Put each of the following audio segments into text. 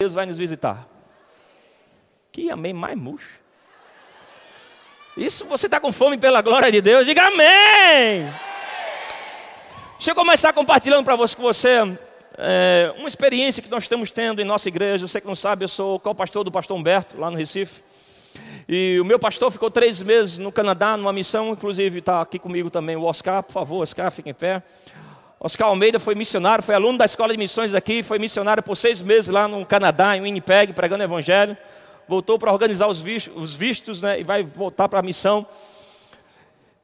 Deus vai nos visitar. Que amém mais murcho. Isso você está com fome pela glória de Deus, diga amém. Deixa eu começar compartilhando para você, com você é, uma experiência que nós estamos tendo em nossa igreja. Você que não sabe, eu sou co-pastor do pastor Humberto, lá no Recife. E o meu pastor ficou três meses no Canadá, numa missão, inclusive está aqui comigo também o Oscar, por favor, Oscar, fique em pé. Oscar Almeida foi missionário, foi aluno da escola de missões aqui, foi missionário por seis meses lá no Canadá, em Winnipeg, pregando evangelho. Voltou para organizar os vistos, os vistos né, e vai voltar para a missão.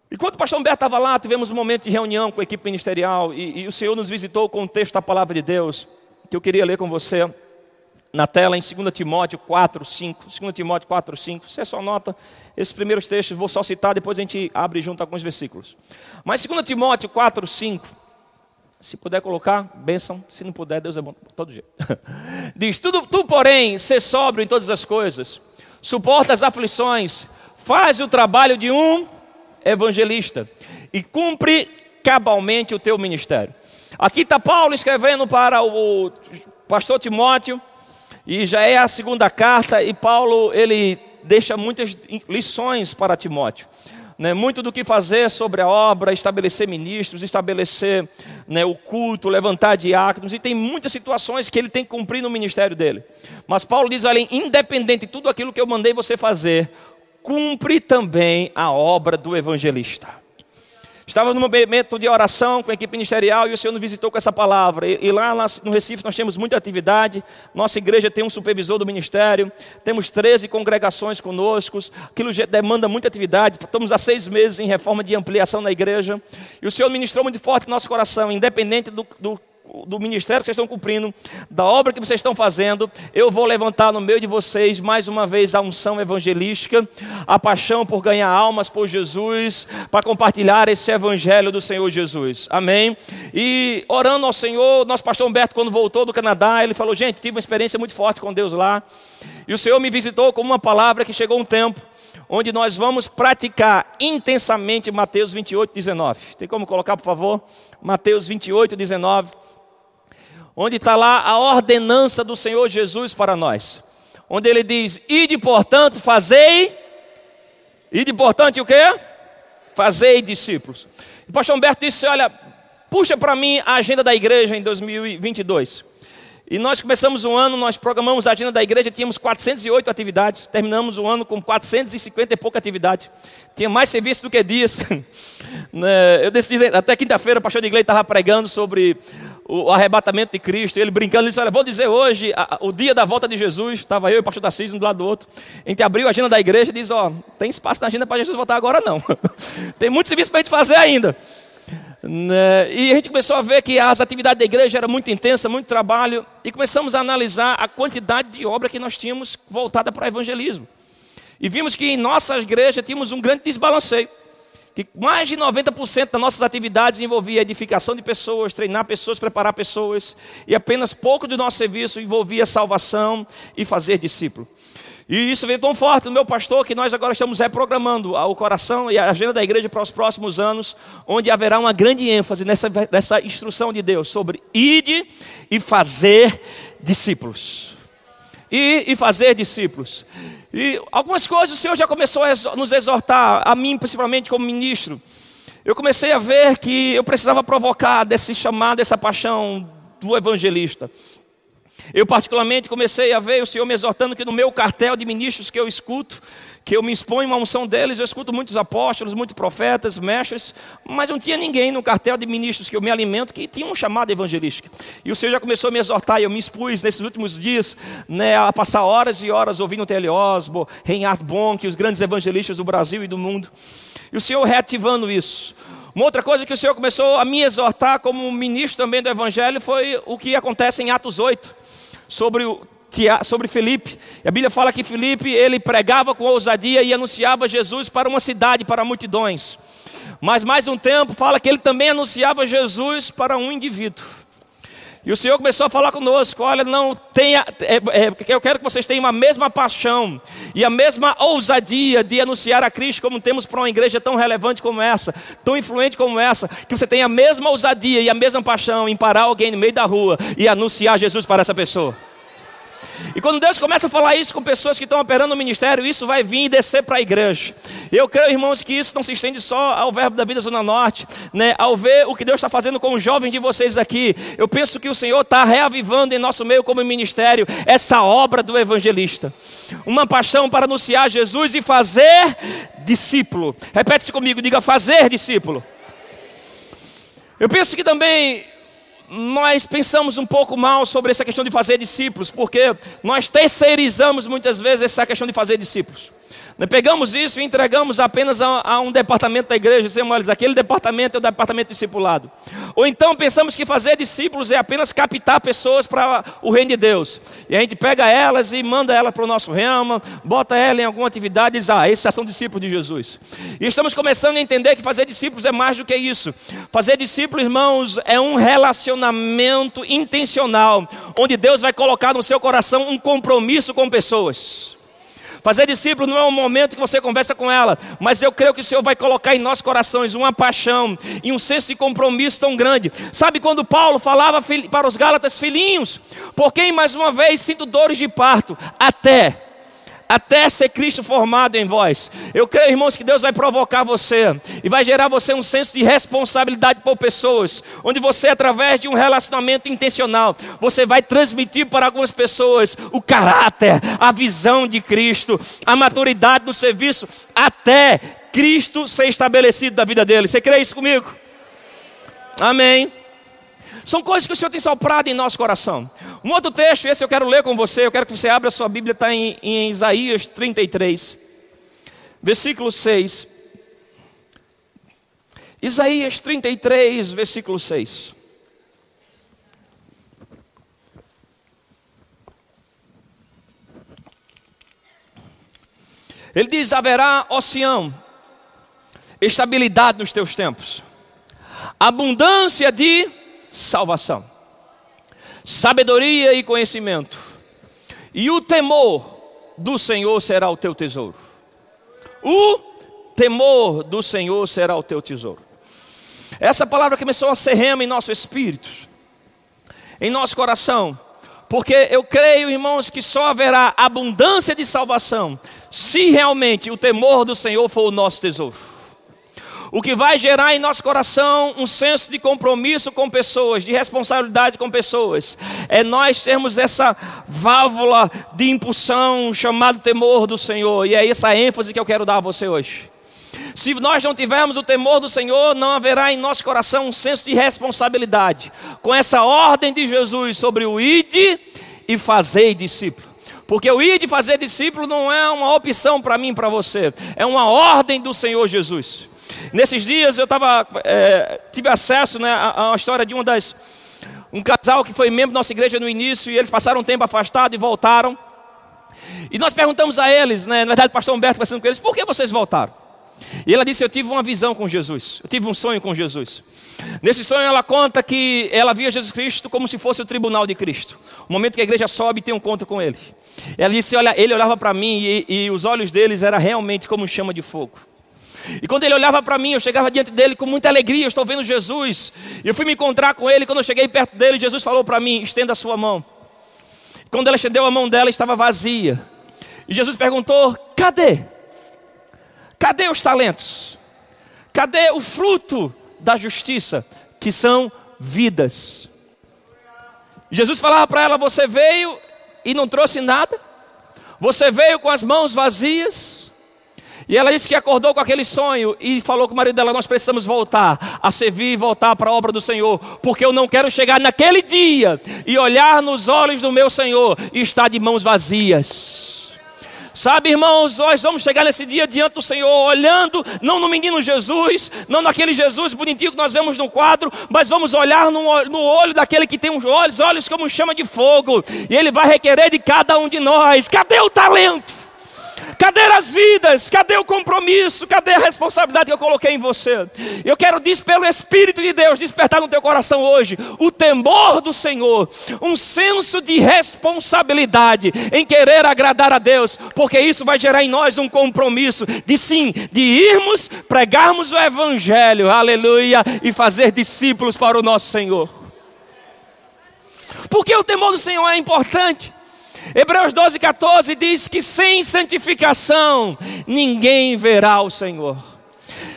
Enquanto o pastor Humberto estava lá, tivemos um momento de reunião com a equipe ministerial e, e o Senhor nos visitou com o texto da palavra de Deus, que eu queria ler com você na tela em 2 Timóteo 4, 5. 2 Timóteo 4, 5. Você só nota esses primeiros textos, vou só citar, depois a gente abre junto alguns versículos. Mas 2 Timóteo 4, 5 se puder colocar, bênção. Se não puder, Deus é bom todo jeito. Diz: tu, tu, porém, ser sóbrio em todas as coisas, suporta as aflições, faz o trabalho de um evangelista e cumpre cabalmente o teu ministério. Aqui está Paulo escrevendo para o pastor Timóteo, e já é a segunda carta, e Paulo ele deixa muitas lições para Timóteo né, muito do que fazer sobre a obra, estabelecer ministros, estabelecer né, o culto, levantar diáconos, e tem muitas situações que ele tem que cumprir no ministério dele. Mas Paulo diz ali: independente de tudo aquilo que eu mandei você fazer, cumpre também a obra do evangelista. Estava num momento de oração com a equipe ministerial e o Senhor nos visitou com essa palavra. E, e lá no Recife nós temos muita atividade. Nossa igreja tem um supervisor do ministério. Temos 13 congregações conosco. Aquilo demanda muita atividade. Estamos há seis meses em reforma de ampliação na igreja. E o Senhor ministrou muito forte no nosso coração, independente do, do do ministério que vocês estão cumprindo, da obra que vocês estão fazendo, eu vou levantar no meio de vocês mais uma vez a unção evangelística, a paixão por ganhar almas por Jesus, para compartilhar esse evangelho do Senhor Jesus. Amém? E orando ao Senhor, nosso pastor Humberto, quando voltou do Canadá, ele falou: gente, tive uma experiência muito forte com Deus lá. E o Senhor me visitou com uma palavra que chegou um tempo onde nós vamos praticar intensamente Mateus 28, 19. Tem como colocar, por favor? Mateus 28, 19 onde está lá a ordenança do Senhor Jesus para nós. Onde ele diz: Ide, portanto, fazei. Ide, portanto, o quê? Fazei discípulos. O pastor Humberto disse: Olha, puxa para mim a agenda da igreja em 2022. E nós começamos o ano, nós programamos a agenda da igreja, tínhamos 408 atividades, terminamos o ano com 450 e pouca atividade. Tinha mais serviço do que dias. Né, eu decidi, até quinta-feira o pastor de igreja estava pregando sobre o arrebatamento de Cristo, ele brincando, ele disse, olha, vou dizer hoje, a, o dia da volta de Jesus, estava eu e o pastor Tarcísio um do lado do outro, a gente abriu a agenda da igreja e diz, ó, tem espaço na agenda para Jesus voltar agora não, tem muito serviço para a gente fazer ainda. Né? E a gente começou a ver que as atividades da igreja eram muito intensas, muito trabalho, e começamos a analisar a quantidade de obra que nós tínhamos voltada para o evangelismo. E vimos que em nossa igreja tínhamos um grande desbalanceio que mais de 90% das nossas atividades envolvia edificação de pessoas, treinar pessoas, preparar pessoas, e apenas pouco do nosso serviço envolvia salvação e fazer discípulo. E isso veio tão forte no meu pastor que nós agora estamos reprogramando o coração e a agenda da igreja para os próximos anos, onde haverá uma grande ênfase nessa, nessa instrução de Deus sobre ide e fazer discípulos. E, e fazer discípulos. E algumas coisas o Senhor já começou a nos exortar, a mim principalmente como ministro. Eu comecei a ver que eu precisava provocar desse chamado, dessa paixão do evangelista. Eu particularmente comecei a ver o Senhor me exortando que no meu cartel de ministros que eu escuto, que eu me exponho uma unção deles, eu escuto muitos apóstolos, muitos profetas, mestres, mas não tinha ninguém no cartel de ministros que eu me alimento que tinha um chamado evangelístico. E o Senhor já começou a me exortar, e eu me expus nesses últimos dias né, a passar horas e horas ouvindo T.L. Osbo, Reinhard Bonk, os grandes evangelistas do Brasil e do mundo. E o Senhor reativando isso. Uma outra coisa que o Senhor começou a me exortar como ministro também do Evangelho foi o que acontece em Atos 8, sobre o sobre Felipe. A Bíblia fala que Felipe ele pregava com ousadia e anunciava Jesus para uma cidade, para multidões. Mas mais um tempo fala que ele também anunciava Jesus para um indivíduo. E o Senhor começou a falar conosco: olha, não tenha, é, é, eu quero que vocês tenham a mesma paixão e a mesma ousadia de anunciar a Cristo, como temos para uma igreja tão relevante como essa, tão influente como essa, que você tenha a mesma ousadia e a mesma paixão em parar alguém no meio da rua e anunciar Jesus para essa pessoa. E quando Deus começa a falar isso com pessoas que estão operando no ministério, isso vai vir e descer para a igreja. Eu creio, irmãos, que isso não se estende só ao Verbo da Vida Zona Norte, né? Ao ver o que Deus está fazendo com os jovens de vocês aqui, eu penso que o Senhor está reavivando em nosso meio como ministério essa obra do evangelista. Uma paixão para anunciar Jesus e fazer discípulo. Repete-se comigo, diga fazer discípulo. Eu penso que também nós pensamos um pouco mal sobre essa questão de fazer discípulos, porque nós terceirizamos muitas vezes essa questão de fazer discípulos. Pegamos isso e entregamos apenas a, a um departamento da igreja, dizemos, aquele departamento é o departamento discipulado. Ou então pensamos que fazer discípulos é apenas captar pessoas para o reino de Deus. E a gente pega elas e manda elas para o nosso ramo, bota ela em alguma atividade e diz, ah, esses são discípulos de Jesus. E estamos começando a entender que fazer discípulos é mais do que isso. Fazer discípulos, irmãos, é um relacionamento intencional, onde Deus vai colocar no seu coração um compromisso com pessoas. Fazer discípulo não é um momento que você conversa com ela, mas eu creio que o Senhor vai colocar em nossos corações uma paixão e um senso de compromisso tão grande. Sabe quando Paulo falava para os Gálatas, filhinhos, por quem mais uma vez sinto dores de parto, até até ser Cristo formado em vós. Eu creio, irmãos, que Deus vai provocar você e vai gerar você um senso de responsabilidade por pessoas, onde você, através de um relacionamento intencional, você vai transmitir para algumas pessoas o caráter, a visão de Cristo, a maturidade no serviço, até Cristo ser estabelecido da vida dele. Você crê isso comigo? Amém. São coisas que o Senhor tem soprado em nosso coração. Um outro texto, esse eu quero ler com você, eu quero que você abra a sua Bíblia, está em, em Isaías 33, versículo 6. Isaías 33, versículo 6. Ele diz: haverá oceão, estabilidade nos teus tempos, abundância de salvação, sabedoria e conhecimento, e o temor do Senhor será o teu tesouro. O temor do Senhor será o teu tesouro. Essa palavra começou a ser rema em nosso espírito, em nosso coração, porque eu creio, irmãos, que só haverá abundância de salvação se realmente o temor do Senhor for o nosso tesouro o que vai gerar em nosso coração um senso de compromisso com pessoas, de responsabilidade com pessoas, é nós termos essa válvula de impulsão chamado temor do Senhor, e é essa ênfase que eu quero dar a você hoje. Se nós não tivermos o temor do Senhor, não haverá em nosso coração um senso de responsabilidade com essa ordem de Jesus sobre o ide e fazer discípulo. Porque o ir de fazer discípulo não é uma opção para mim para você, é uma ordem do Senhor Jesus. Nesses dias eu tava, é, tive acesso né, a, uma história de uma das, um casal que foi membro da nossa igreja no início e eles passaram um tempo afastado e voltaram. E nós perguntamos a eles, né, na verdade o pastor Humberto conversando com eles, por que vocês voltaram? E ela disse: Eu tive uma visão com Jesus, eu tive um sonho com Jesus. Nesse sonho, ela conta que ela via Jesus Cristo como se fosse o tribunal de Cristo. O momento que a igreja sobe tem um encontro com ele. Ela disse: Olha, ele olhava para mim e, e os olhos deles eram realmente como chama de fogo. E quando ele olhava para mim, eu chegava diante dele com muita alegria, eu estou vendo Jesus. Eu fui me encontrar com ele, quando eu cheguei perto dele, Jesus falou para mim: estenda a sua mão. Quando ela estendeu a mão dela, estava vazia. E Jesus perguntou: cadê? Cadê os talentos? Cadê o fruto da justiça, que são vidas? Jesus falava para ela: Você veio e não trouxe nada? Você veio com as mãos vazias? E ela disse que acordou com aquele sonho e falou com o marido dela: Nós precisamos voltar a servir e voltar para a obra do Senhor, porque eu não quero chegar naquele dia e olhar nos olhos do meu Senhor e estar de mãos vazias. Sabe, irmãos, nós vamos chegar nesse dia diante do Senhor, olhando não no menino Jesus, não naquele Jesus bonitinho que nós vemos no quadro, mas vamos olhar no, no olho daquele que tem os olhos, olhos como chama de fogo, e Ele vai requerer de cada um de nós: cadê o talento? Cadê as vidas? Cadê o compromisso? Cadê a responsabilidade que eu coloquei em você? Eu quero dizer pelo Espírito de Deus despertar no teu coração hoje o temor do Senhor, um senso de responsabilidade em querer agradar a Deus, porque isso vai gerar em nós um compromisso de sim, de irmos, pregarmos o Evangelho, aleluia, e fazer discípulos para o nosso Senhor. Porque o temor do Senhor é importante. Hebreus 12, 14 diz que sem santificação ninguém verá o Senhor.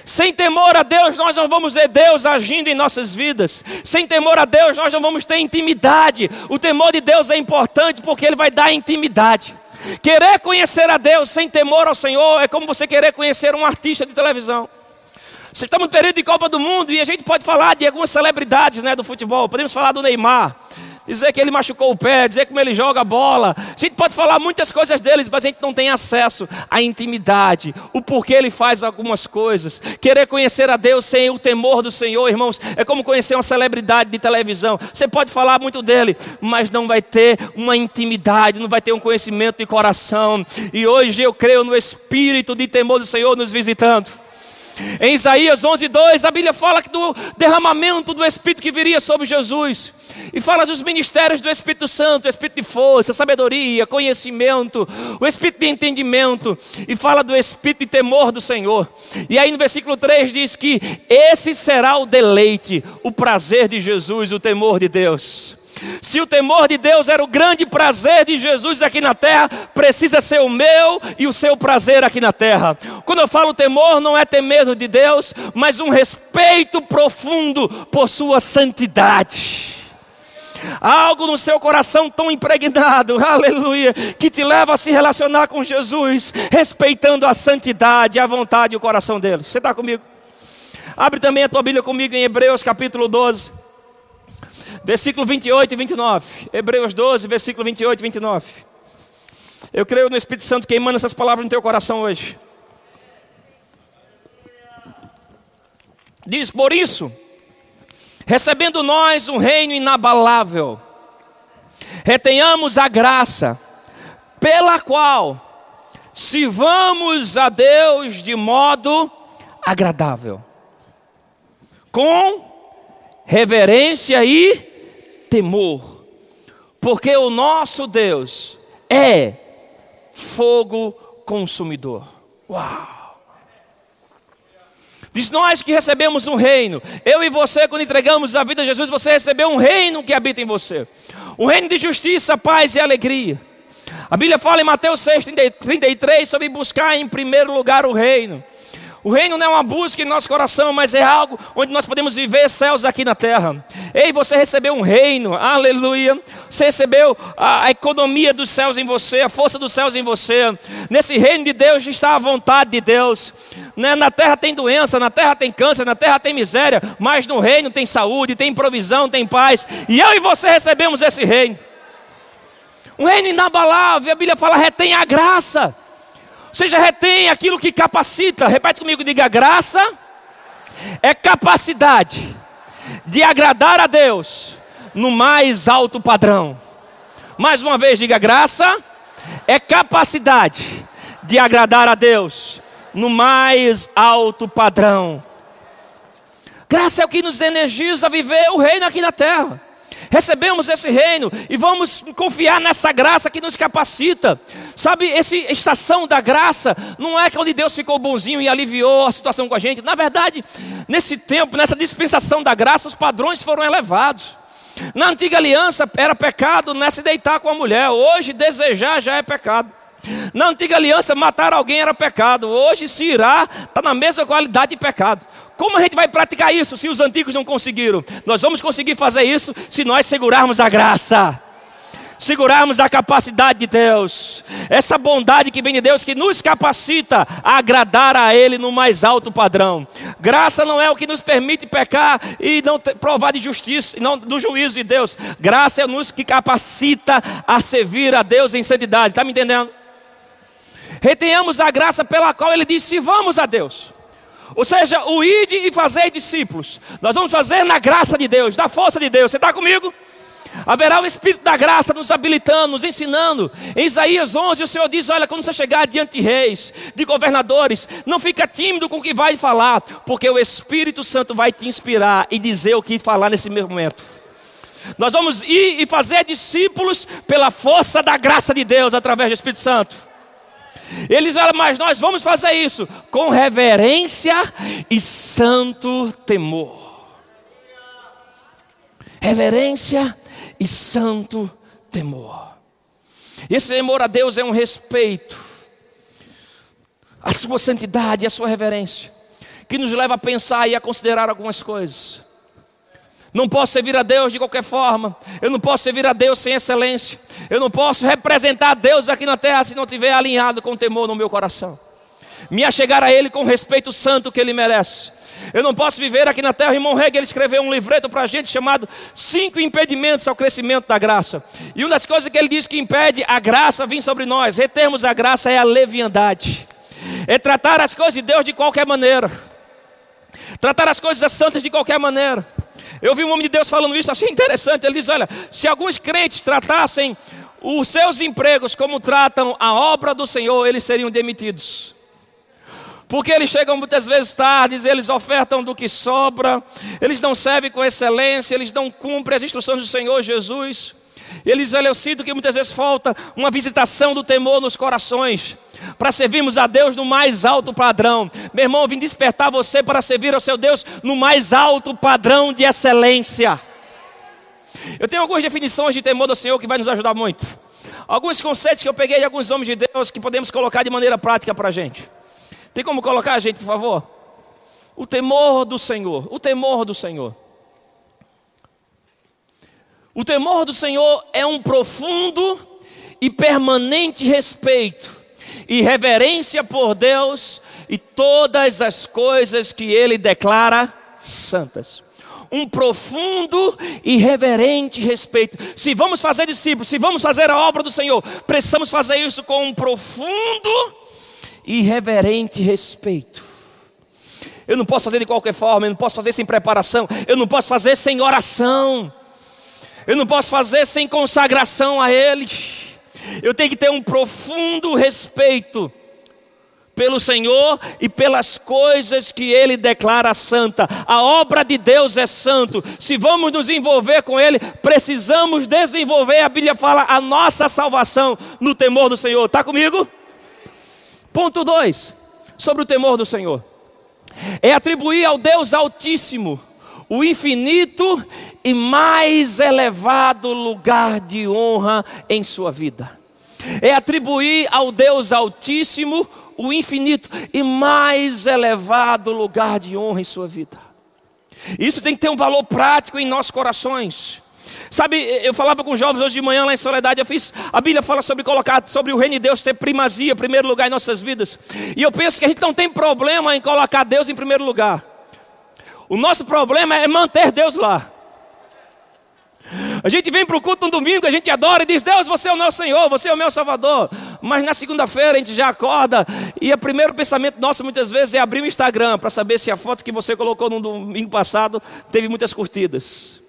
Sem temor a Deus, nós não vamos ver Deus agindo em nossas vidas. Sem temor a Deus, nós não vamos ter intimidade. O temor de Deus é importante porque ele vai dar intimidade. Querer conhecer a Deus sem temor ao Senhor é como você querer conhecer um artista de televisão. Você estamos no período de Copa do Mundo e a gente pode falar de algumas celebridades né, do futebol. Podemos falar do Neymar dizer que ele machucou o pé, dizer como ele joga bola. A gente pode falar muitas coisas deles, mas a gente não tem acesso à intimidade, o porquê ele faz algumas coisas. Querer conhecer a Deus sem o temor do Senhor, irmãos, é como conhecer uma celebridade de televisão. Você pode falar muito dele, mas não vai ter uma intimidade, não vai ter um conhecimento de coração. E hoje eu creio no espírito de temor do Senhor nos visitando. Em Isaías 11, 2, a Bíblia fala do derramamento do Espírito que viria sobre Jesus. E fala dos ministérios do Espírito Santo, Espírito de força, sabedoria, conhecimento, o Espírito de entendimento. E fala do Espírito de temor do Senhor. E aí no versículo 3 diz que esse será o deleite, o prazer de Jesus, o temor de Deus. Se o temor de Deus era o grande prazer de Jesus aqui na terra, precisa ser o meu e o seu prazer aqui na terra. Quando eu falo temor, não é ter medo de Deus, mas um respeito profundo por sua santidade. Algo no seu coração tão impregnado, aleluia, que te leva a se relacionar com Jesus, respeitando a santidade, a vontade e o coração dele. Você está comigo? Abre também a tua Bíblia comigo em Hebreus capítulo 12 versículo 28 e 29. Hebreus 12, versículo 28 e 29. Eu creio no Espírito Santo queimando essas palavras no teu coração hoje. Diz: Por isso, recebendo nós um reino inabalável, retenhamos a graça, pela qual sirvamos a Deus de modo agradável, com reverência e temor, porque o nosso Deus é fogo consumidor. Uau! Diz nós que recebemos um reino. Eu e você, quando entregamos a vida a Jesus, você recebeu um reino que habita em você. Um reino de justiça, paz e alegria. A Bíblia fala em Mateus 6, 33 sobre buscar em primeiro lugar o reino. O reino não é uma busca em nosso coração, mas é algo onde nós podemos viver céus aqui na terra. Ei, você recebeu um reino, aleluia. Você recebeu a, a economia dos céus em você, a força dos céus em você. Nesse reino de Deus está a vontade de Deus. Né? Na terra tem doença, na terra tem câncer, na terra tem miséria, mas no reino tem saúde, tem provisão, tem paz. E eu e você recebemos esse reino. Um reino inabalável, a Bíblia fala, retém a graça seja, retém aquilo que capacita. Repete comigo, diga: graça é capacidade de agradar a Deus no mais alto padrão. Mais uma vez, diga: graça é capacidade de agradar a Deus no mais alto padrão. Graça é o que nos energiza a viver o reino aqui na terra recebemos esse reino e vamos confiar nessa graça que nos capacita. Sabe, essa estação da graça não é que onde Deus ficou bonzinho e aliviou a situação com a gente. Na verdade, nesse tempo, nessa dispensação da graça, os padrões foram elevados. Na antiga aliança era pecado não é se deitar com a mulher, hoje desejar já é pecado. Na antiga aliança, matar alguém era pecado. Hoje, se irá, está na mesma qualidade de pecado. Como a gente vai praticar isso se os antigos não conseguiram? Nós vamos conseguir fazer isso se nós segurarmos a graça. Segurarmos a capacidade de Deus, essa bondade que vem de Deus que nos capacita a agradar a Ele no mais alto padrão. Graça não é o que nos permite pecar e não provar de justiça, não do juízo de Deus. Graça é nos que capacita a servir a Deus em santidade. Está me entendendo? retenhamos a graça pela qual ele disse: vamos a Deus. Ou seja, o ide e fazer discípulos. Nós vamos fazer na graça de Deus, na força de Deus. Você está comigo? Haverá o Espírito da graça nos habilitando, nos ensinando. Em Isaías 11, o Senhor diz: Olha, quando você chegar diante de reis, de governadores, não fica tímido com o que vai falar, porque o Espírito Santo vai te inspirar e dizer o que falar nesse mesmo momento. Nós vamos ir e fazer discípulos pela força da graça de Deus através do Espírito Santo. Eles falam, mas nós vamos fazer isso com reverência e santo temor. Reverência e santo temor. Esse temor a Deus é um respeito à sua santidade, à sua reverência, que nos leva a pensar e a considerar algumas coisas. Não posso servir a Deus de qualquer forma. Eu não posso servir a Deus sem excelência. Eu não posso representar Deus aqui na terra se não estiver alinhado com temor no meu coração. Me achegar a Ele com o respeito santo que Ele merece. Eu não posso viver aqui na terra. O irmão ele escreveu um livreto para a gente chamado Cinco Impedimentos ao Crescimento da Graça. E uma das coisas que ele diz que impede a graça vir sobre nós, retermos a graça, é a leviandade. É tratar as coisas de Deus de qualquer maneira. Tratar as coisas santas de qualquer maneira. Eu vi um homem de Deus falando isso, achei interessante. Ele diz: Olha, se alguns crentes tratassem os seus empregos como tratam a obra do Senhor, eles seriam demitidos. Porque eles chegam muitas vezes tarde, eles ofertam do que sobra, eles não servem com excelência, eles não cumprem as instruções do Senhor Jesus. Eles, eu sinto que muitas vezes falta uma visitação do temor nos corações para servirmos a Deus no mais alto padrão. Meu irmão, eu vim despertar você para servir ao seu Deus no mais alto padrão de excelência. Eu tenho algumas definições de temor do Senhor que vai nos ajudar muito. Alguns conceitos que eu peguei de alguns homens de Deus que podemos colocar de maneira prática para a gente. Tem como colocar, gente, por favor? O temor do Senhor. O temor do Senhor. O temor do Senhor é um profundo e permanente respeito e reverência por Deus e todas as coisas que Ele declara santas. Um profundo e reverente respeito. Se vamos fazer discípulos, se vamos fazer a obra do Senhor, precisamos fazer isso com um profundo e reverente respeito. Eu não posso fazer de qualquer forma, eu não posso fazer sem preparação, eu não posso fazer sem oração, eu não posso fazer sem consagração a Ele. Eu tenho que ter um profundo respeito pelo Senhor e pelas coisas que Ele declara santa. A obra de Deus é santo. Se vamos nos envolver com Ele, precisamos desenvolver. A Bíblia fala a nossa salvação no temor do Senhor. Está comigo? Ponto 2 sobre o temor do Senhor é atribuir ao Deus Altíssimo o infinito e mais elevado lugar de honra em sua vida é atribuir ao Deus Altíssimo o infinito e mais elevado lugar de honra em sua vida. Isso tem que ter um valor prático em nossos corações. Sabe, eu falava com jovens hoje de manhã lá em Soledade, eu fiz, a Bíblia fala sobre colocar, sobre o reino de Deus ter primazia, primeiro lugar em nossas vidas. E eu penso que a gente não tem problema em colocar Deus em primeiro lugar. O nosso problema é manter Deus lá. A gente vem para o culto no domingo, a gente adora e diz: Deus, você é o nosso Senhor, você é o meu Salvador. Mas na segunda-feira a gente já acorda e o primeiro pensamento nosso muitas vezes é abrir o Instagram para saber se a foto que você colocou no domingo passado teve muitas curtidas.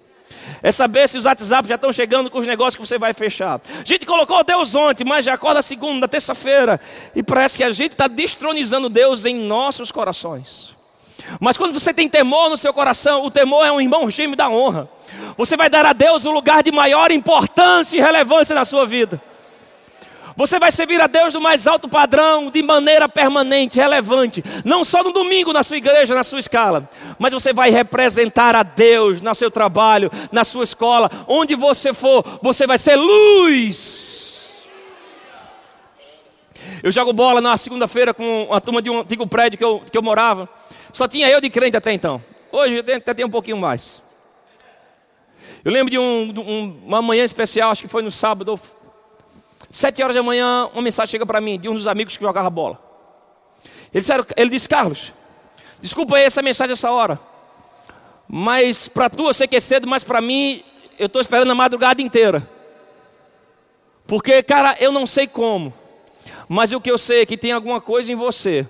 É saber se os WhatsApp já estão chegando com os negócios que você vai fechar. A gente colocou Deus ontem, mas já acorda segunda, terça-feira. E parece que a gente está destronizando Deus em nossos corações. Mas quando você tem temor no seu coração, o temor é um irmão gêmeo da honra. Você vai dar a Deus o lugar de maior importância e relevância na sua vida. Você vai servir a Deus do mais alto padrão, de maneira permanente, relevante. Não só no domingo na sua igreja, na sua escala. Mas você vai representar a Deus no seu trabalho, na sua escola. Onde você for, você vai ser luz. Eu jogo bola na segunda-feira com a turma de um antigo prédio que eu, que eu morava. Só tinha eu de crente até então. Hoje até tem um pouquinho mais. Eu lembro de um, um, uma manhã especial, acho que foi no sábado, sete horas da manhã, uma mensagem chega para mim de um dos amigos que jogava bola. Ele, disseram, ele disse, Carlos, desculpa aí essa mensagem essa hora, mas para tu eu sei que é cedo, mas para mim eu estou esperando a madrugada inteira. Porque, cara, eu não sei como, mas o que eu sei é que tem alguma coisa em você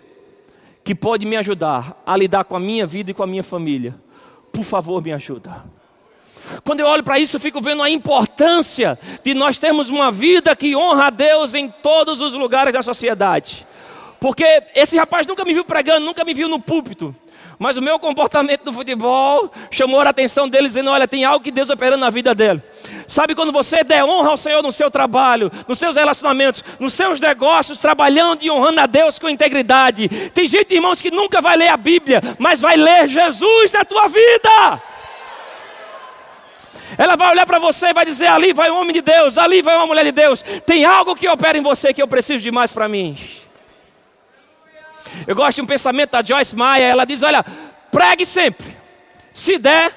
que pode me ajudar a lidar com a minha vida e com a minha família. Por favor, me ajuda. Quando eu olho para isso, eu fico vendo a importância de nós termos uma vida que honra a Deus em todos os lugares da sociedade. Porque esse rapaz nunca me viu pregando, nunca me viu no púlpito. Mas o meu comportamento no futebol chamou a atenção dele, dizendo: Olha, tem algo que Deus operando na vida dele. Sabe quando você der honra ao Senhor no seu trabalho, nos seus relacionamentos, nos seus negócios, trabalhando e honrando a Deus com integridade? Tem gente, irmãos, que nunca vai ler a Bíblia, mas vai ler Jesus na tua vida. Ela vai olhar para você e vai dizer: ali vai um homem de Deus, ali vai uma mulher de Deus. Tem algo que opera em você que eu preciso de mais para mim. Eu gosto de um pensamento da Joyce Meyer. Ela diz: olha, pregue sempre. Se der,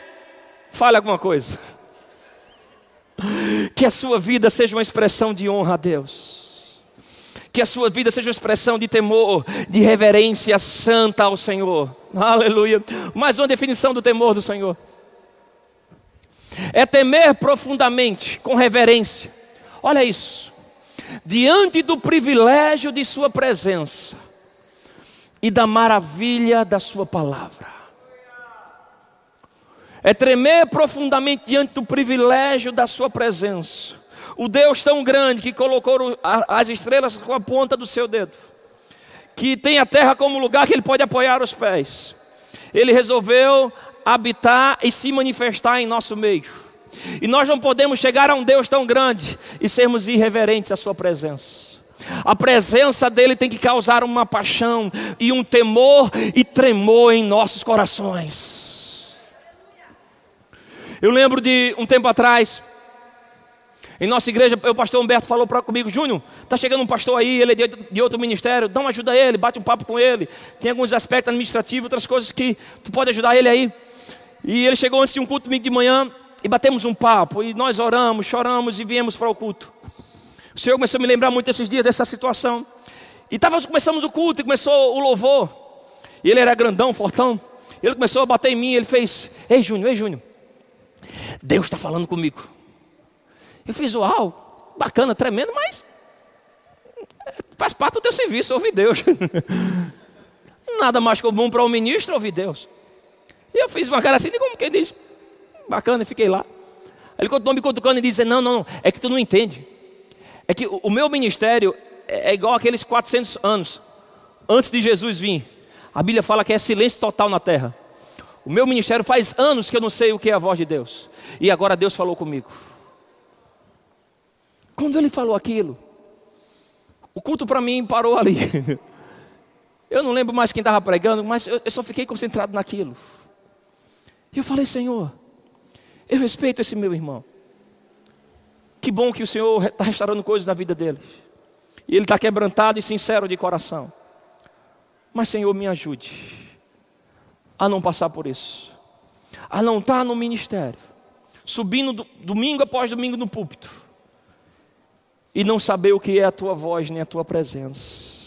fale alguma coisa. Que a sua vida seja uma expressão de honra a Deus. Que a sua vida seja uma expressão de temor, de reverência santa ao Senhor. Aleluia. Mais uma definição do temor do Senhor. É temer profundamente, com reverência. Olha isso. Diante do privilégio de Sua presença e da maravilha da Sua palavra. É tremer profundamente diante do privilégio da Sua presença o Deus tão grande que colocou as estrelas com a ponta do seu dedo, que tem a terra como lugar que ele pode apoiar os pés. Ele resolveu habitar e se manifestar em nosso meio. E nós não podemos chegar a um Deus tão grande e sermos irreverentes à sua presença. A presença dele tem que causar uma paixão e um temor e tremor em nossos corações. Eu lembro de um tempo atrás, em nossa igreja, o pastor Humberto falou para comigo, Júnior, está chegando um pastor aí, ele é de, outro ministério, dá uma ajuda a ele, bate um papo com ele. Tem alguns aspectos administrativos, outras coisas que tu pode ajudar ele aí. E ele chegou antes de um culto domingo de manhã e batemos um papo, e nós oramos, choramos e viemos para o culto. O Senhor começou a me lembrar muito esses dias dessa situação. E tava, começamos o culto e começou o louvor. E ele era grandão, fortão. Ele começou a bater em mim, ele fez: Ei, Júnior, ei, Júnior. Deus está falando comigo. Eu fiz, uau, bacana, tremendo, mas faz parte do teu serviço, ouvir Deus. Nada mais comum para um ministro ouvir Deus. E eu fiz uma cara assim, como quem diz, bacana, e fiquei lá. Ele continuou me cutucando e disse: Não, não, é que tu não entende. É que o meu ministério é, é igual aqueles 400 anos antes de Jesus vir. A Bíblia fala que é silêncio total na terra. O meu ministério faz anos que eu não sei o que é a voz de Deus. E agora Deus falou comigo. Quando ele falou aquilo, o culto para mim parou ali. Eu não lembro mais quem estava pregando, mas eu, eu só fiquei concentrado naquilo. E eu falei, Senhor, eu respeito esse meu irmão. Que bom que o Senhor está restaurando coisas na vida dele. E ele está quebrantado e sincero de coração. Mas, Senhor, me ajude a não passar por isso. A não estar tá no ministério, subindo do, domingo após domingo no púlpito e não saber o que é a tua voz nem a tua presença.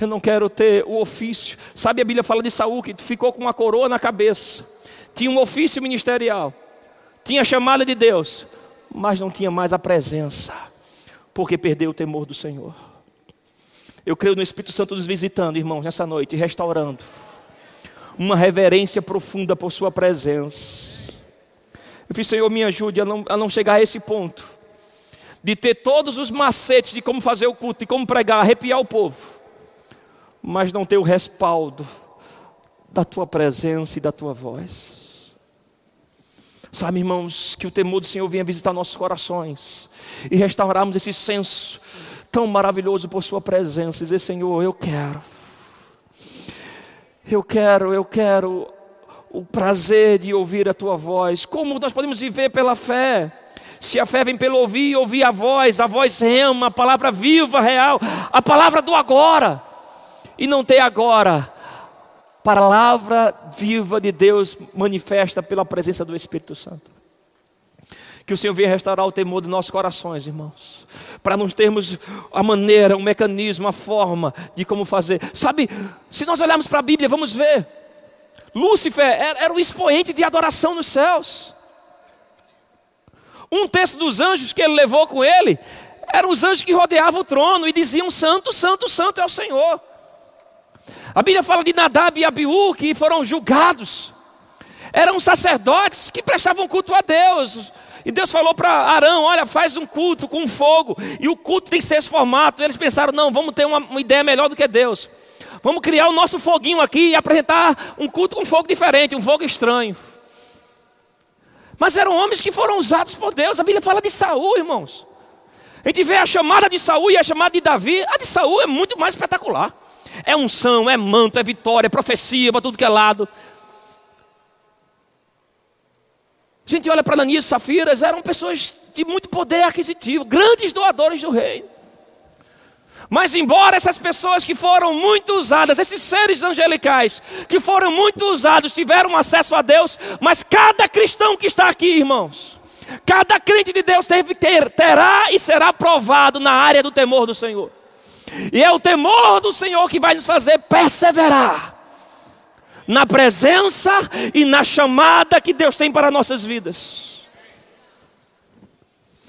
Eu não quero ter o ofício. Sabe a Bíblia fala de Saul que ficou com uma coroa na cabeça. Tinha um ofício ministerial. Tinha a chamada de Deus, mas não tinha mais a presença, porque perdeu o temor do Senhor. Eu creio no Espírito Santo nos visitando, irmãos, nessa noite, restaurando uma reverência profunda por Sua presença. Eu fiz, Senhor, me ajude a não, a não chegar a esse ponto de ter todos os macetes de como fazer o culto, e como pregar, arrepiar o povo, mas não ter o respaldo da tua presença e da tua voz. Sabe, irmãos, que o temor do Senhor venha visitar nossos corações e restaurarmos esse senso tão maravilhoso por Sua presença. Dizer, Senhor, eu quero, eu quero, eu quero o prazer de ouvir a Tua voz. Como nós podemos viver pela fé? Se a fé vem pelo ouvir, ouvir a voz, a voz rema, a palavra viva, real, a palavra do agora. E não tem agora. Palavra viva de Deus manifesta pela presença do Espírito Santo. Que o Senhor venha restaurar o temor dos nossos corações, irmãos. Para não termos a maneira, o mecanismo, a forma de como fazer. Sabe, se nós olharmos para a Bíblia, vamos ver. Lúcifer era, era o expoente de adoração nos céus. Um terço dos anjos que ele levou com ele eram os anjos que rodeavam o trono e diziam: Santo, Santo, Santo é o Senhor. A Bíblia fala de Nadab e Abiú que foram julgados. Eram sacerdotes que prestavam culto a Deus. E Deus falou para Arão: Olha, faz um culto com fogo. E o culto tem que ser esse formato. E eles pensaram: Não, vamos ter uma, uma ideia melhor do que Deus. Vamos criar o nosso foguinho aqui e apresentar um culto com fogo diferente, um fogo estranho. Mas eram homens que foram usados por Deus. A Bíblia fala de Saul, irmãos. A gente vê a chamada de Saul e a chamada de Davi. A de Saul é muito mais espetacular. É unção, é manto, é vitória, é profecia para tudo que é lado. A gente olha para Ananias e Safiras, eram pessoas de muito poder aquisitivo, grandes doadores do reino. Mas embora essas pessoas que foram muito usadas, esses seres angelicais, que foram muito usados, tiveram acesso a Deus, mas cada cristão que está aqui, irmãos, cada crente de Deus teve, ter, terá e será provado na área do temor do Senhor. E é o temor do Senhor que vai nos fazer perseverar na presença e na chamada que Deus tem para nossas vidas.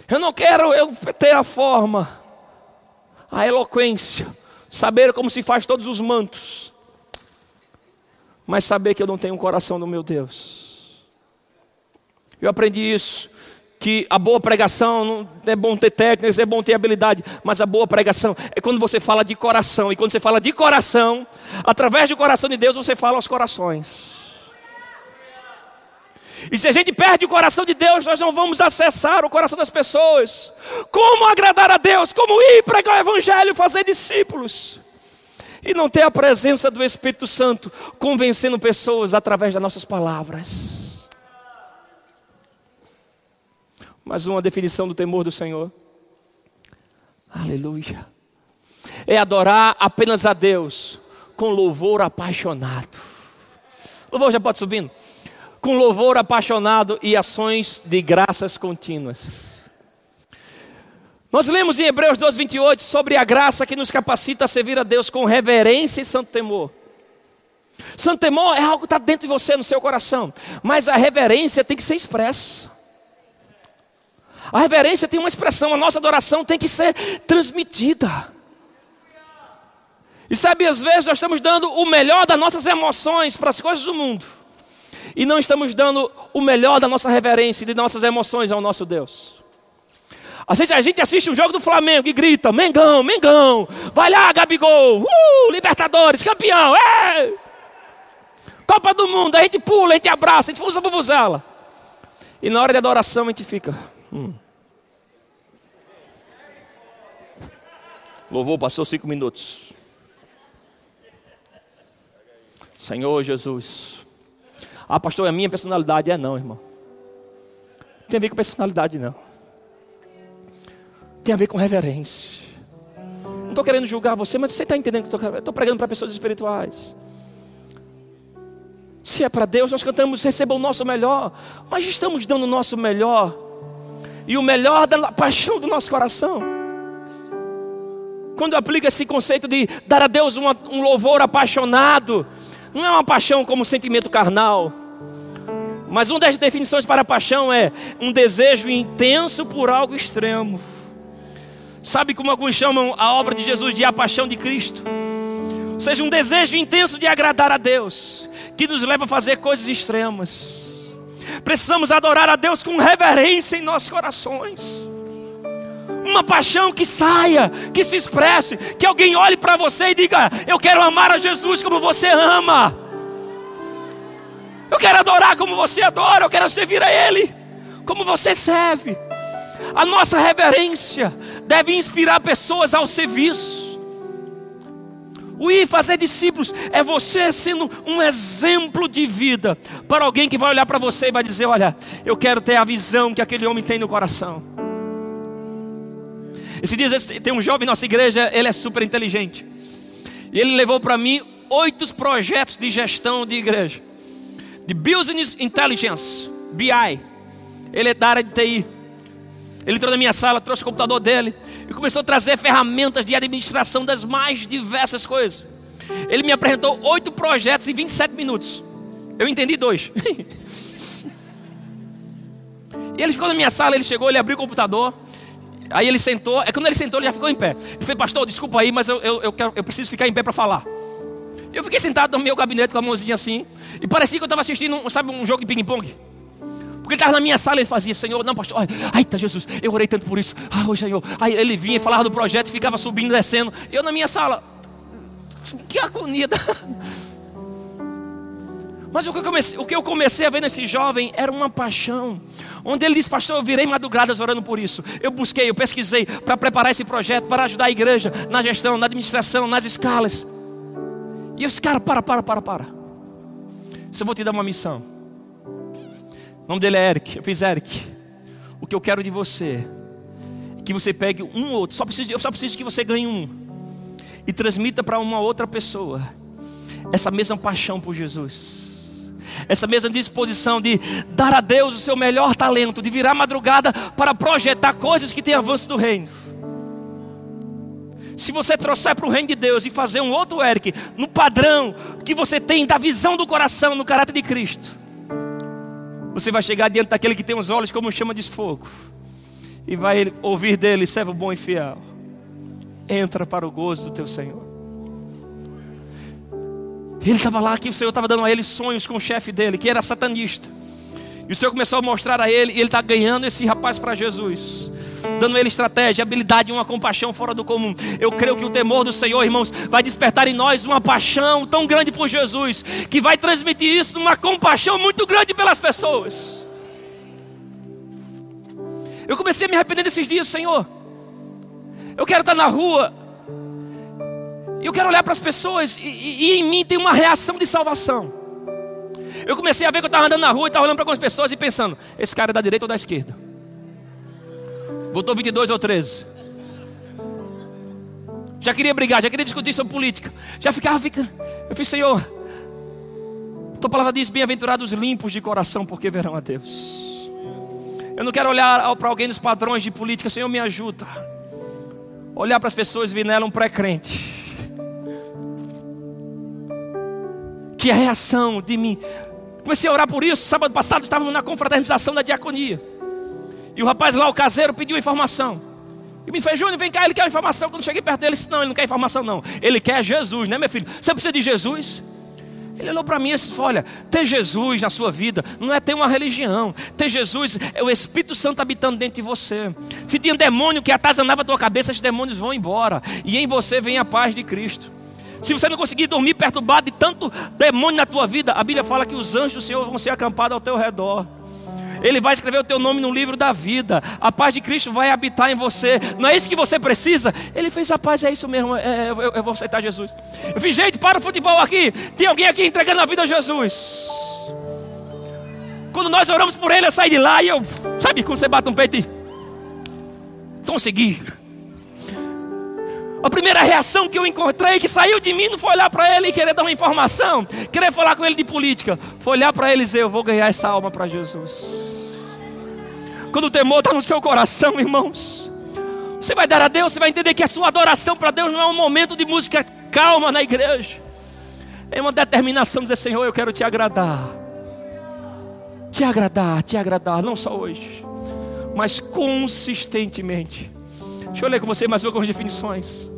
Eu não quero eu ter a forma, a eloquência, saber como se faz todos os mantos, mas saber que eu não tenho um coração do meu Deus. Eu aprendi isso que a boa pregação não é bom ter técnicas, é bom ter habilidade, mas a boa pregação é quando você fala de coração, e quando você fala de coração, através do coração de Deus, você fala aos corações. E se a gente perde o coração de Deus, nós não vamos acessar o coração das pessoas. Como agradar a Deus? Como ir pregar o Evangelho, fazer discípulos? E não ter a presença do Espírito Santo convencendo pessoas através das nossas palavras. Mais uma definição do temor do Senhor. Aleluia. É adorar apenas a Deus com louvor apaixonado. O louvor já pode subindo. Com louvor apaixonado e ações de graças contínuas. Nós lemos em Hebreus 12, 28 sobre a graça que nos capacita a servir a Deus com reverência e santo temor. Santo temor é algo que está dentro de você, no seu coração, mas a reverência tem que ser expressa. A reverência tem uma expressão, a nossa adoração tem que ser transmitida. E sabe, às vezes nós estamos dando o melhor das nossas emoções para as coisas do mundo, e não estamos dando o melhor da nossa reverência e de nossas emoções ao nosso Deus. A gente, a gente assiste um jogo do Flamengo e grita: Mengão, Mengão, vai lá, Gabigol, uh, Libertadores, campeão, é! Copa do Mundo, a gente pula, a gente abraça, a gente usa a vuvuzela. E na hora de adoração a gente fica. Hum. Louvor, passou cinco minutos. Senhor Jesus. Ah, pastor, é a minha personalidade. É não, irmão. Tem a ver com personalidade, não. Tem a ver com reverência. Não estou querendo julgar você, mas você está entendendo que eu estou pregando para pessoas espirituais. Se é para Deus, nós cantamos, receba o nosso melhor. Mas estamos dando o nosso melhor e o melhor da paixão do nosso coração. Quando aplica esse conceito de dar a Deus uma, um louvor apaixonado, não é uma paixão como um sentimento carnal, mas uma das definições para paixão é um desejo intenso por algo extremo. Sabe como alguns chamam a obra de Jesus de a paixão de Cristo? Ou seja, um desejo intenso de agradar a Deus, que nos leva a fazer coisas extremas. Precisamos adorar a Deus com reverência em nossos corações. Uma paixão que saia, que se expresse, que alguém olhe para você e diga: Eu quero amar a Jesus como você ama. Eu quero adorar como você adora, eu quero servir a Ele como você serve. A nossa reverência deve inspirar pessoas ao serviço. O ir fazer discípulos é você sendo um exemplo de vida para alguém que vai olhar para você e vai dizer: Olha, eu quero ter a visão que aquele homem tem no coração. Esse dia tem um jovem na nossa igreja, ele é super inteligente. E ele levou para mim oito projetos de gestão de igreja. De Business Intelligence, BI. Ele é da área de TI. Ele entrou na minha sala, trouxe o computador dele e começou a trazer ferramentas de administração das mais diversas coisas. Ele me apresentou oito projetos em 27 minutos. Eu entendi dois. e ele ficou na minha sala, ele chegou, ele abriu o computador. Aí ele sentou, é quando ele sentou, ele já ficou em pé. Ele falou, pastor, desculpa aí, mas eu, eu, eu, quero, eu preciso ficar em pé para falar. Eu fiquei sentado no meu gabinete com a mãozinha assim, e parecia que eu estava assistindo, sabe, um jogo de ping-pong. Porque ele estava na minha sala e ele fazia, Senhor, não, pastor, ai, tá Jesus, eu orei tanto por isso. Ah, oh, Senhor. Aí ele vinha e falava do projeto e ficava subindo descendo. Eu na minha sala, que agonia. Mas o que, eu comecei, o que eu comecei a ver nesse jovem era uma paixão. Onde ele disse, pastor, eu virei madrugadas orando por isso. Eu busquei, eu pesquisei para preparar esse projeto, para ajudar a igreja na gestão, na administração, nas escalas. E eu disse, cara, para, para, para, para. Se eu vou te dar uma missão. Nome dele é Eric. Eu fiz Eric. O que eu quero de você é que você pegue um ou outro. Só preciso, eu só preciso que você ganhe um. E transmita para uma outra pessoa essa mesma paixão por Jesus essa mesma disposição de dar a Deus o seu melhor talento, de virar madrugada para projetar coisas que têm avanço do reino. Se você trouxer para o reino de Deus e fazer um outro Eric, no padrão que você tem da visão do coração, no caráter de Cristo, você vai chegar diante daquele que tem os olhos como chama de fogo, e vai ouvir dele, servo bom e fiel. Entra para o gozo do teu Senhor. Ele estava lá que o Senhor estava dando a ele sonhos com o chefe dele, que era satanista. E o Senhor começou a mostrar a ele, e ele está ganhando esse rapaz para Jesus. Dando a ele estratégia, habilidade e uma compaixão fora do comum. Eu creio que o temor do Senhor, irmãos, vai despertar em nós uma paixão tão grande por Jesus, que vai transmitir isso numa compaixão muito grande pelas pessoas. Eu comecei a me arrepender desses dias, Senhor. Eu quero estar na rua, eu quero olhar para as pessoas e, e, e, em mim tem uma reação de salvação. Eu comecei a ver que eu estava andando na rua e estava olhando para algumas pessoas e pensando: esse cara é da direita ou da esquerda? Botou 22 ou 13. Já queria brigar, já queria discutir sobre política. Já ficava, fica... eu fiz, Senhor. Tua palavra diz: Bem-aventurados limpos de coração, porque verão a Deus. Eu não quero olhar para alguém nos padrões de política, Senhor, me ajuda. Olhar para as pessoas e ver nela um pré-crente que a reação de mim. Comecei a orar por isso. Sábado passado estávamos na confraternização da diaconia. E o rapaz lá, o caseiro, pediu informação. E me fez, Júnior, vem cá, ele quer informação. Quando cheguei perto dele, disse: Não, ele não quer informação, não. Ele quer Jesus, né, meu filho? Você precisa de Jesus? Ele olhou para mim e disse: Olha, ter Jesus na sua vida não é ter uma religião. Ter Jesus é o Espírito Santo habitando dentro de você. Se tinha um demônio que atazanava a tua cabeça, esses demônios vão embora. E em você vem a paz de Cristo. Se você não conseguir dormir perturbado de tanto demônio na tua vida, a Bíblia fala que os anjos do Senhor vão ser acampados ao teu redor. Ele vai escrever o teu nome no livro da vida. A paz de Cristo vai habitar em você. Não é isso que você precisa? Ele fez a paz, é isso mesmo. É, eu, eu, vou aceitar Jesus. Eu fiz, gente, para o futebol aqui. Tem alguém aqui entregando a vida a Jesus. Quando nós oramos por ele, eu saí de lá e eu, sabe, quando você bate um peito e consegui. A primeira reação que eu encontrei, que saiu de mim, não foi olhar para ele e querer dar uma informação, querer falar com ele de política. Foi olhar para ele e dizer: Eu vou ganhar essa alma para Jesus. Quando o temor está no seu coração, irmãos, você vai dar a Deus, você vai entender que a sua adoração para Deus não é um momento de música calma na igreja, é uma determinação de dizer: Senhor, eu quero te agradar, te agradar, te agradar, não só hoje, mas consistentemente. Deixa eu ler com você mais algumas definições.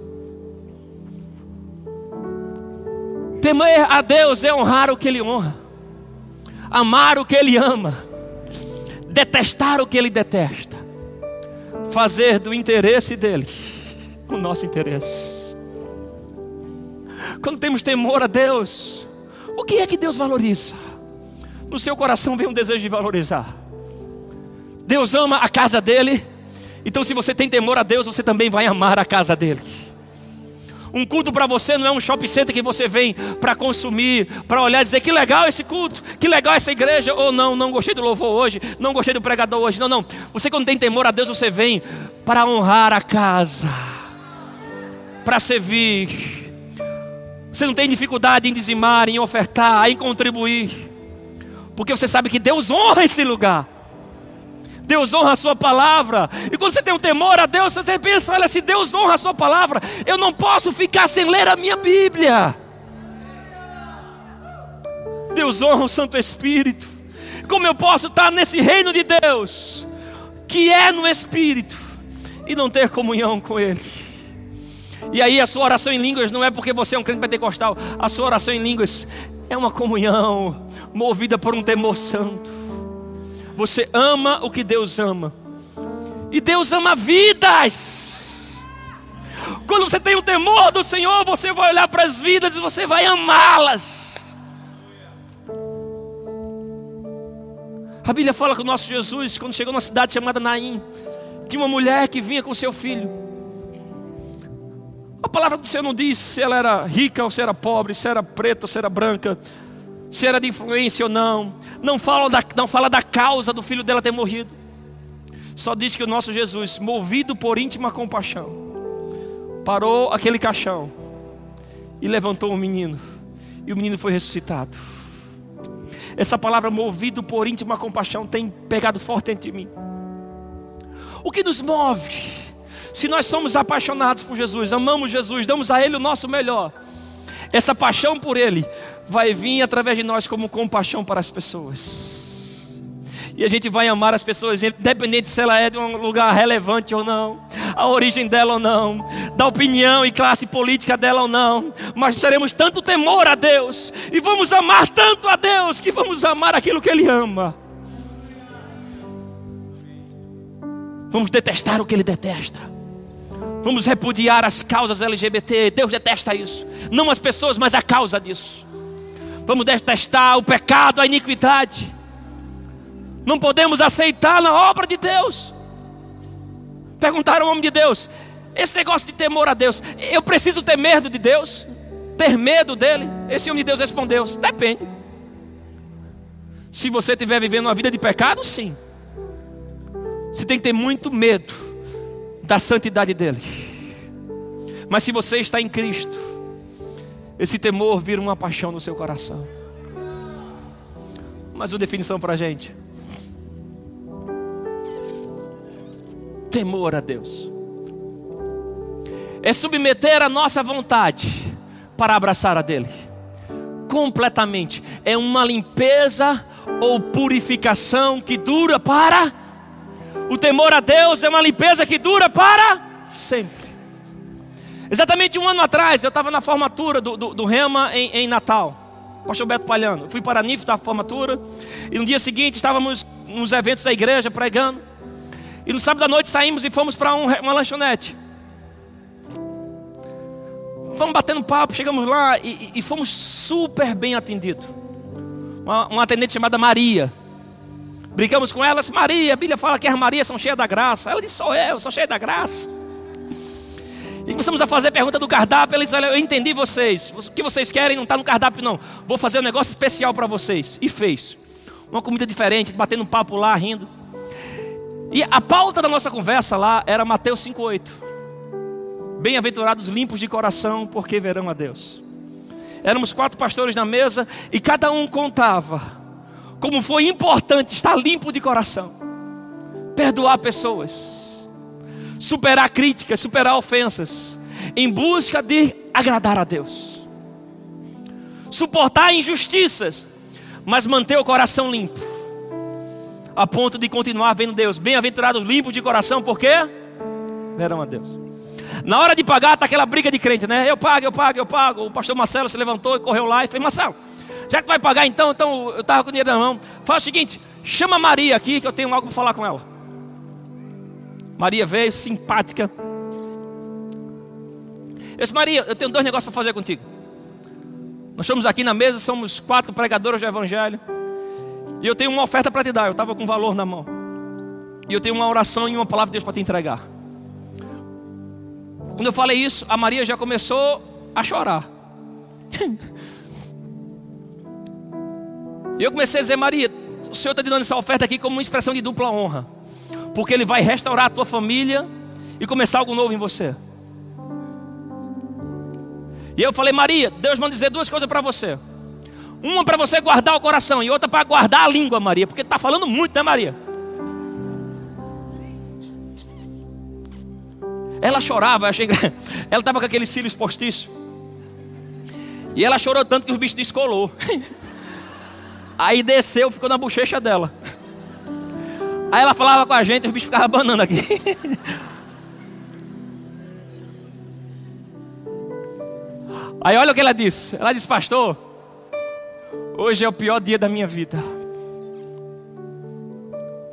Temer a Deus é honrar o que Ele honra, amar o que Ele ama, detestar o que Ele detesta, fazer do interesse dEle o nosso interesse. Quando temos temor a Deus, o que é que Deus valoriza? No seu coração vem um desejo de valorizar. Deus ama a casa dele, então se você tem temor a Deus, você também vai amar a casa dele. Um culto para você não é um shopping center que você vem para consumir, para olhar e dizer que legal esse culto, que legal essa igreja, ou não, não gostei do louvor hoje, não gostei do pregador hoje. Não, não. Você quando tem temor a Deus, você vem para honrar a casa, para servir. Você não tem dificuldade em dizimar, em ofertar, em contribuir, porque você sabe que Deus honra esse lugar. Deus honra a sua palavra. E quando você tem um temor a Deus, você pensa: olha, se Deus honra a sua palavra, eu não posso ficar sem ler a minha Bíblia. Deus honra o Santo Espírito. Como eu posso estar nesse reino de Deus, que é no Espírito, e não ter comunhão com Ele? E aí a sua oração em línguas não é porque você é um crente pentecostal, a sua oração em línguas é uma comunhão movida por um temor santo. Você ama o que Deus ama. E Deus ama vidas. Quando você tem o temor do Senhor, você vai olhar para as vidas e você vai amá-las. A Bíblia fala que o nosso Jesus, quando chegou numa cidade chamada Naim, tinha uma mulher que vinha com seu filho. A palavra do Senhor não diz se ela era rica ou se era pobre, se era preta ou se era branca, se era de influência ou não. Não fala, da, não fala da causa do filho dela ter morrido. Só diz que o nosso Jesus, movido por íntima compaixão, parou aquele caixão e levantou o menino. E o menino foi ressuscitado. Essa palavra, movido por íntima compaixão, tem pegado forte dentro de mim. O que nos move? Se nós somos apaixonados por Jesus, amamos Jesus, damos a Ele o nosso melhor, essa paixão por Ele vai vir através de nós como compaixão para as pessoas. E a gente vai amar as pessoas, independente se ela é de um lugar relevante ou não, a origem dela ou não, da opinião e classe política dela ou não, mas teremos tanto temor a Deus, e vamos amar tanto a Deus, que vamos amar aquilo que Ele ama. Vamos detestar o que Ele detesta. Vamos repudiar as causas LGBT. Deus detesta isso. Não as pessoas, mas a causa disso. Vamos detestar o pecado, a iniquidade. Não podemos aceitar na obra de Deus. Perguntaram ao homem de Deus: esse negócio de temor a Deus, eu preciso ter medo de Deus? Ter medo dele? Esse homem de Deus respondeu: depende. Se você estiver vivendo uma vida de pecado, sim. Você tem que ter muito medo da santidade dele. Mas se você está em Cristo, esse temor vira uma paixão no seu coração. Mais uma definição para a gente. temor a Deus. É submeter a nossa vontade para abraçar a dele. Completamente. É uma limpeza ou purificação que dura para. O temor a Deus é uma limpeza que dura para sempre. Exatamente um ano atrás, eu estava na formatura do, do, do Rema em, em, Natal. Pastor Beto Palhano. Fui para a NIF da formatura. E no dia seguinte estávamos nos eventos da igreja pregando. E no sábado à noite saímos e fomos para um, uma lanchonete. Fomos batendo papo, chegamos lá e, e fomos super bem atendidos. Uma, uma, atendente chamada Maria. Brincamos com ela, disse, Maria, a Bíblia fala que as Marias são cheias da graça. Ela disse, sou eu, sou cheia da graça. E começamos a fazer pergunta do cardápio. Ela disse, olha, eu entendi vocês. O que vocês querem não está no cardápio, não. Vou fazer um negócio especial para vocês. E fez. Uma comida diferente, batendo um papo lá, rindo. E a pauta da nossa conversa lá era Mateus 5,8. Bem-aventurados limpos de coração, porque verão a Deus. Éramos quatro pastores na mesa e cada um contava como foi importante estar limpo de coração, perdoar pessoas, superar críticas, superar ofensas, em busca de agradar a Deus, suportar injustiças, mas manter o coração limpo a ponto de continuar vendo Deus. Bem-aventurados limpos de coração, porque verão a Deus. Na hora de pagar, está aquela briga de crente, né? Eu pago, eu pago, eu pago. O pastor Marcelo se levantou e correu lá e fez: Marcelo, já que vai pagar então, então eu estava com o dinheiro na mão. Faz o seguinte: chama Maria aqui, que eu tenho algo para falar com ela. Maria veio, simpática. Eu disse: Maria, eu tenho dois negócios para fazer contigo. Nós estamos aqui na mesa, somos quatro pregadores do Evangelho. E eu tenho uma oferta para te dar. Eu estava com valor na mão. E eu tenho uma oração e uma palavra de Deus para te entregar. Quando eu falei isso, a Maria já começou a chorar. E eu comecei a dizer, Maria, o Senhor está te dando essa oferta aqui como uma expressão de dupla honra. Porque Ele vai restaurar a tua família e começar algo novo em você. E eu falei, Maria, Deus manda dizer duas coisas para você. Uma para você guardar o coração e outra para guardar a língua, Maria, porque está falando muito, né, Maria? Ela chorava, achei... ela estava com aquele cílios postiço. E ela chorou tanto que o bicho descolou. Aí desceu, ficou na bochecha dela. Aí ela falava com a gente, e o bicho ficava banando aqui. Aí olha o que ela disse. Ela disse, pastor, Hoje é o pior dia da minha vida.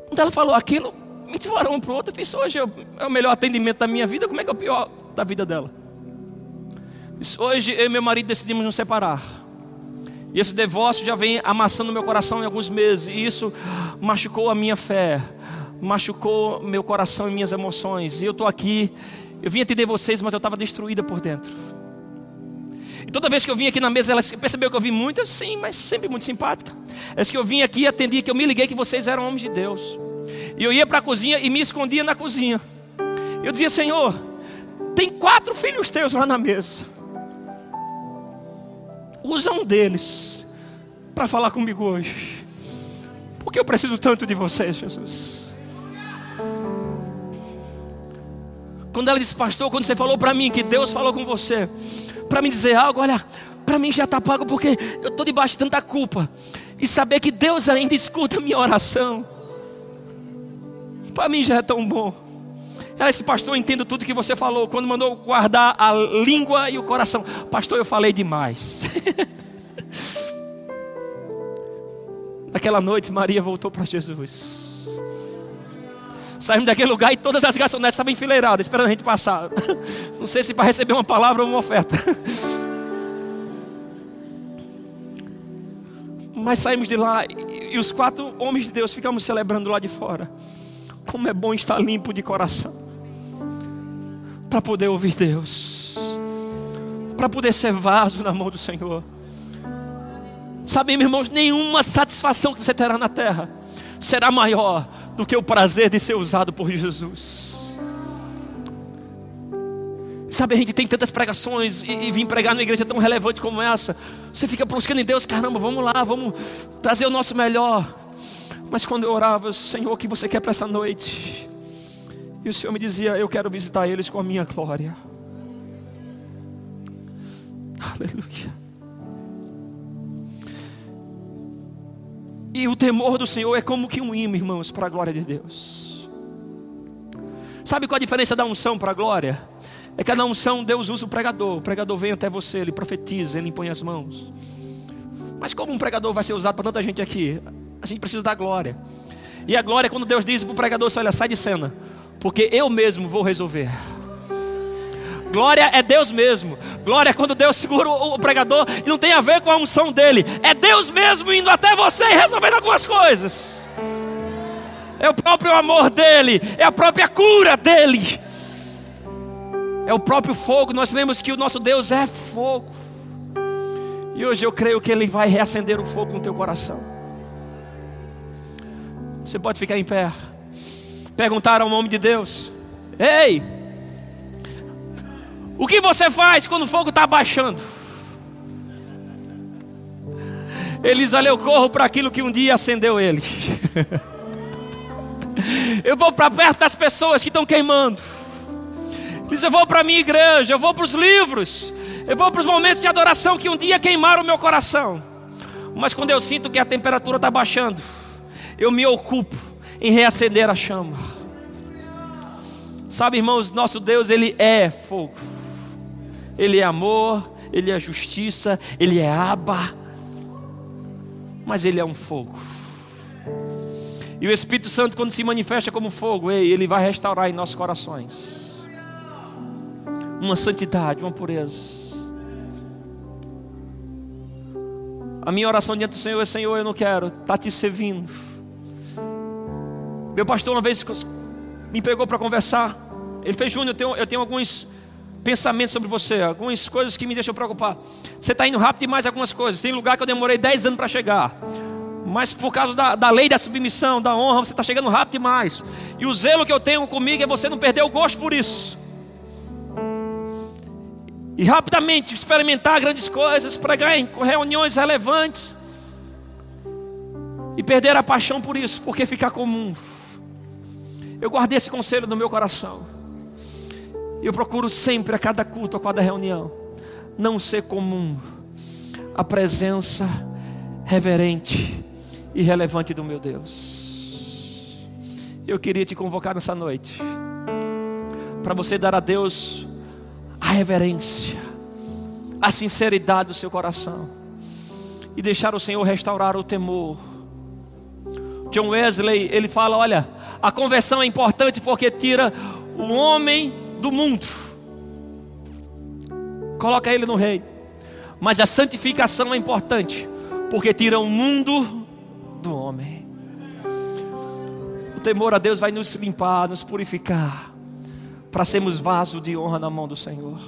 Quando ela falou aquilo, me tiraram um para o outro. Eu disse, hoje é o melhor atendimento da minha vida. Como é que é o pior da vida dela? Disse, hoje eu e meu marido decidimos nos separar. E esse divórcio já vem amassando meu coração em alguns meses. E isso machucou a minha fé. Machucou meu coração e minhas emoções. E eu estou aqui. Eu vim atender vocês, mas eu estava destruída por dentro. E toda vez que eu vim aqui na mesa, ela percebeu que eu vim muito, sim, mas sempre muito simpática. É que eu vim aqui e atendi, que eu me liguei que vocês eram homens de Deus. E eu ia para a cozinha e me escondia na cozinha. Eu dizia, Senhor, tem quatro filhos teus lá na mesa. Usa um deles para falar comigo hoje. Porque eu preciso tanto de vocês, Jesus. Quando ela disse, pastor, quando você falou para mim que Deus falou com você, para me dizer algo, olha, para mim já está pago porque eu estou debaixo de tanta culpa. E saber que Deus ainda escuta a minha oração, para mim já é tão bom. Ela disse, pastor, eu entendo tudo que você falou. Quando mandou guardar a língua e o coração. Pastor, eu falei demais. Naquela noite, Maria voltou para Jesus. Saímos daquele lugar e todas as garçonetes estavam enfileiradas, esperando a gente passar. Não sei se para receber uma palavra ou uma oferta. Mas saímos de lá e os quatro homens de Deus ficamos celebrando lá de fora. Como é bom estar limpo de coração. Para poder ouvir Deus. Para poder ser vaso na mão do Senhor. Sabe, meus irmãos, nenhuma satisfação que você terá na terra será maior do que o prazer de ser usado por Jesus. Sabe, a gente tem tantas pregações e, e vir pregar numa igreja tão relevante como essa. Você fica buscando em Deus, caramba, vamos lá, vamos trazer o nosso melhor. Mas quando eu orava, Senhor, o que você quer para essa noite? E o Senhor me dizia, eu quero visitar eles com a minha glória. Aleluia. E o temor do Senhor é como que um imã, irmãos, para a glória de Deus. Sabe qual a diferença da unção para a glória? É que na unção Deus usa o pregador. O pregador vem até você, ele profetiza, ele impõe as mãos. Mas como um pregador vai ser usado para tanta gente aqui? A gente precisa da glória. E a glória é quando Deus diz para o pregador: olha, sai de cena, porque eu mesmo vou resolver. Glória é Deus mesmo. Glória é quando Deus segura o, pregador e não tem a ver com a unção dele. É Deus mesmo indo até você e resolvendo algumas coisas. É o próprio amor dele, é a própria cura dele. É o próprio fogo. Nós lemos que o nosso Deus é fogo. E hoje eu creio que ele vai reacender o fogo no teu coração. Você pode ficar em pé. Perguntar ao homem de Deus: Ei, o que você faz quando o fogo está abaixando? Eles olha, eu corro para aquilo que um dia acendeu ele. eu vou para perto das pessoas que estão queimando. Diz, eu vou para a minha igreja, eu vou para os livros, eu vou para os momentos de adoração que um dia queimaram o meu coração. Mas quando eu sinto que a temperatura está baixando, eu me ocupo em reacender a chama. Sabe, irmãos, nosso Deus, Ele é fogo. Ele é amor, Ele é justiça, Ele é aba, mas Ele é um fogo. E o Espírito Santo, quando se manifesta como fogo, Ele vai restaurar em nossos corações uma santidade, uma pureza. A minha oração diante do Senhor é: Senhor, eu não quero estar tá te servindo. Meu pastor, uma vez me pegou para conversar. Ele fez, Júnior, eu tenho, eu tenho alguns pensamentos sobre você, algumas coisas que me deixam preocupar. Você está indo rápido demais algumas coisas. Tem lugar que eu demorei 10 anos para chegar. Mas por causa da, da lei da submissão, da honra, você está chegando rápido demais. E o zelo que eu tenho comigo é você não perder o gosto por isso. E rapidamente experimentar grandes coisas, pregar em reuniões relevantes. E perder a paixão por isso, porque ficar comum. Eu guardei esse conselho no meu coração. Eu procuro sempre, a cada culto, a cada reunião, não ser comum a presença reverente e relevante do meu Deus. Eu queria te convocar nessa noite para você dar a Deus a reverência, a sinceridade do seu coração e deixar o Senhor restaurar o temor. John Wesley, ele fala, olha, a conversão é importante porque tira o homem do mundo. Coloca ele no rei. Mas a santificação é importante, porque tira o mundo do homem. O temor a Deus vai nos limpar, nos purificar, para sermos vaso de honra na mão do Senhor.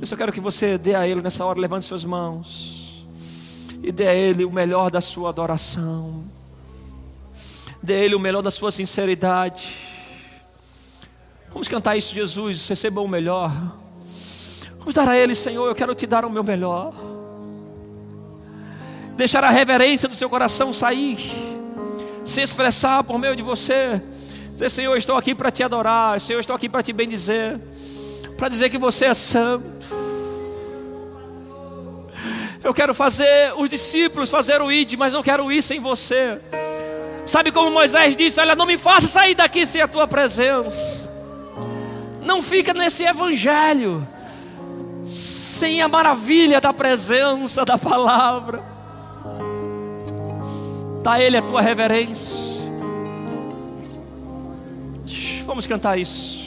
Eu só quero que você dê a Ele nessa hora, levante suas mãos. e dê a Ele o melhor da sua adoração, dê a Ele o melhor da sua sinceridade. Vamos cantar isso, Jesus, receba o melhor. Vamos dar a Ele, Senhor, eu quero te dar o meu melhor. Deixar a reverência do seu coração sair, se expressar por meio de você. Dizer, Senhor, estou aqui para te adorar, Senhor, estou aqui para te bendizer, para dizer que você é santo. Eu quero fazer os discípulos fazer o id, mas não quero ir sem você. Sabe como Moisés disse: Olha, não me faça sair daqui sem a tua presença. Não fica nesse evangelho sem a maravilha da presença da palavra. Dá a Ele a tua reverência. Vamos cantar isso.